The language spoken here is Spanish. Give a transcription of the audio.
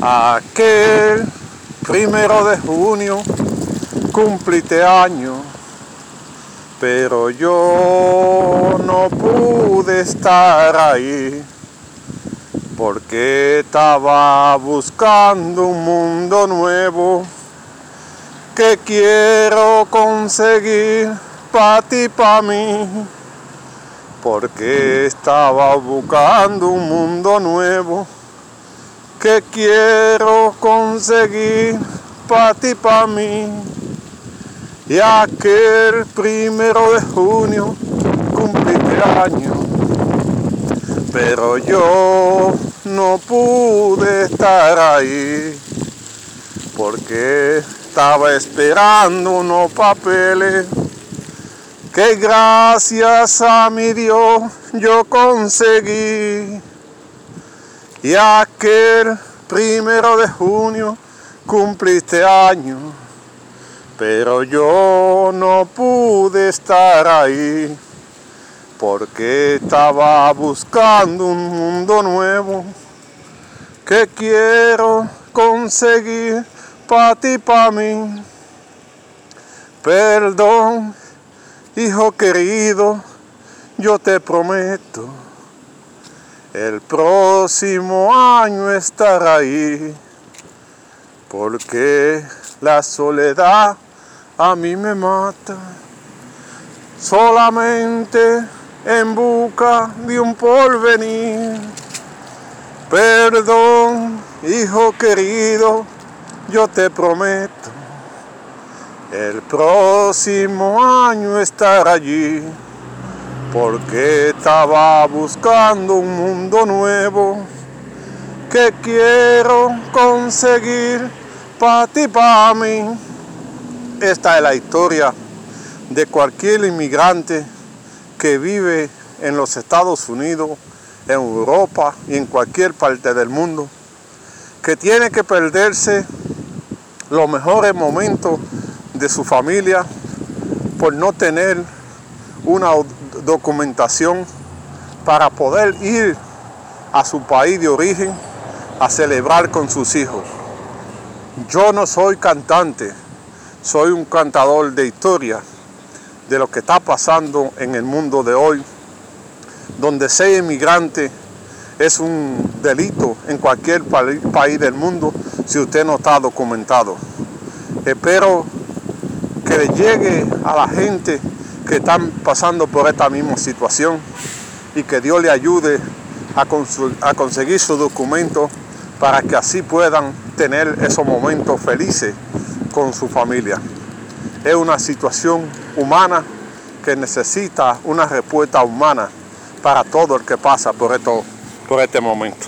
Aquel primero de junio cumpliste año, pero yo no pude estar ahí porque estaba buscando un mundo nuevo que quiero conseguir para ti, para mí, porque estaba buscando un mundo nuevo que quiero conseguir para ti, para mí. Y aquel primero de junio cumpliste año, pero yo no pude estar ahí porque estaba esperando unos papeles que gracias a mi Dios yo conseguí. Y aquel primero de junio cumpliste año, pero yo no pude estar ahí porque estaba buscando un mundo nuevo que quiero conseguir para ti, para mí. Perdón, hijo querido, yo te prometo el próximo año estar ahí, porque la soledad a mí me mata. Solamente en busca de un porvenir. Perdón, hijo querido, yo te prometo el próximo año estar allí porque estaba buscando un mundo nuevo que quiero conseguir para ti, para mí. Esta es la historia de cualquier inmigrante que vive en los Estados Unidos, en Europa y en cualquier parte del mundo, que tiene que perderse los mejores momentos de su familia por no tener una documentación para poder ir a su país de origen a celebrar con sus hijos. Yo no soy cantante, soy un cantador de historia de lo que está pasando en el mundo de hoy, donde ser inmigrante es un delito en cualquier país del mundo si usted no está documentado. Espero que le llegue a la gente que están pasando por esta misma situación y que Dios le ayude a, conseguir su documento para que así puedan tener esos momentos felices con su familia. Es una situación humana que necesita una respuesta humana para todo el que pasa por, esto, por este momento.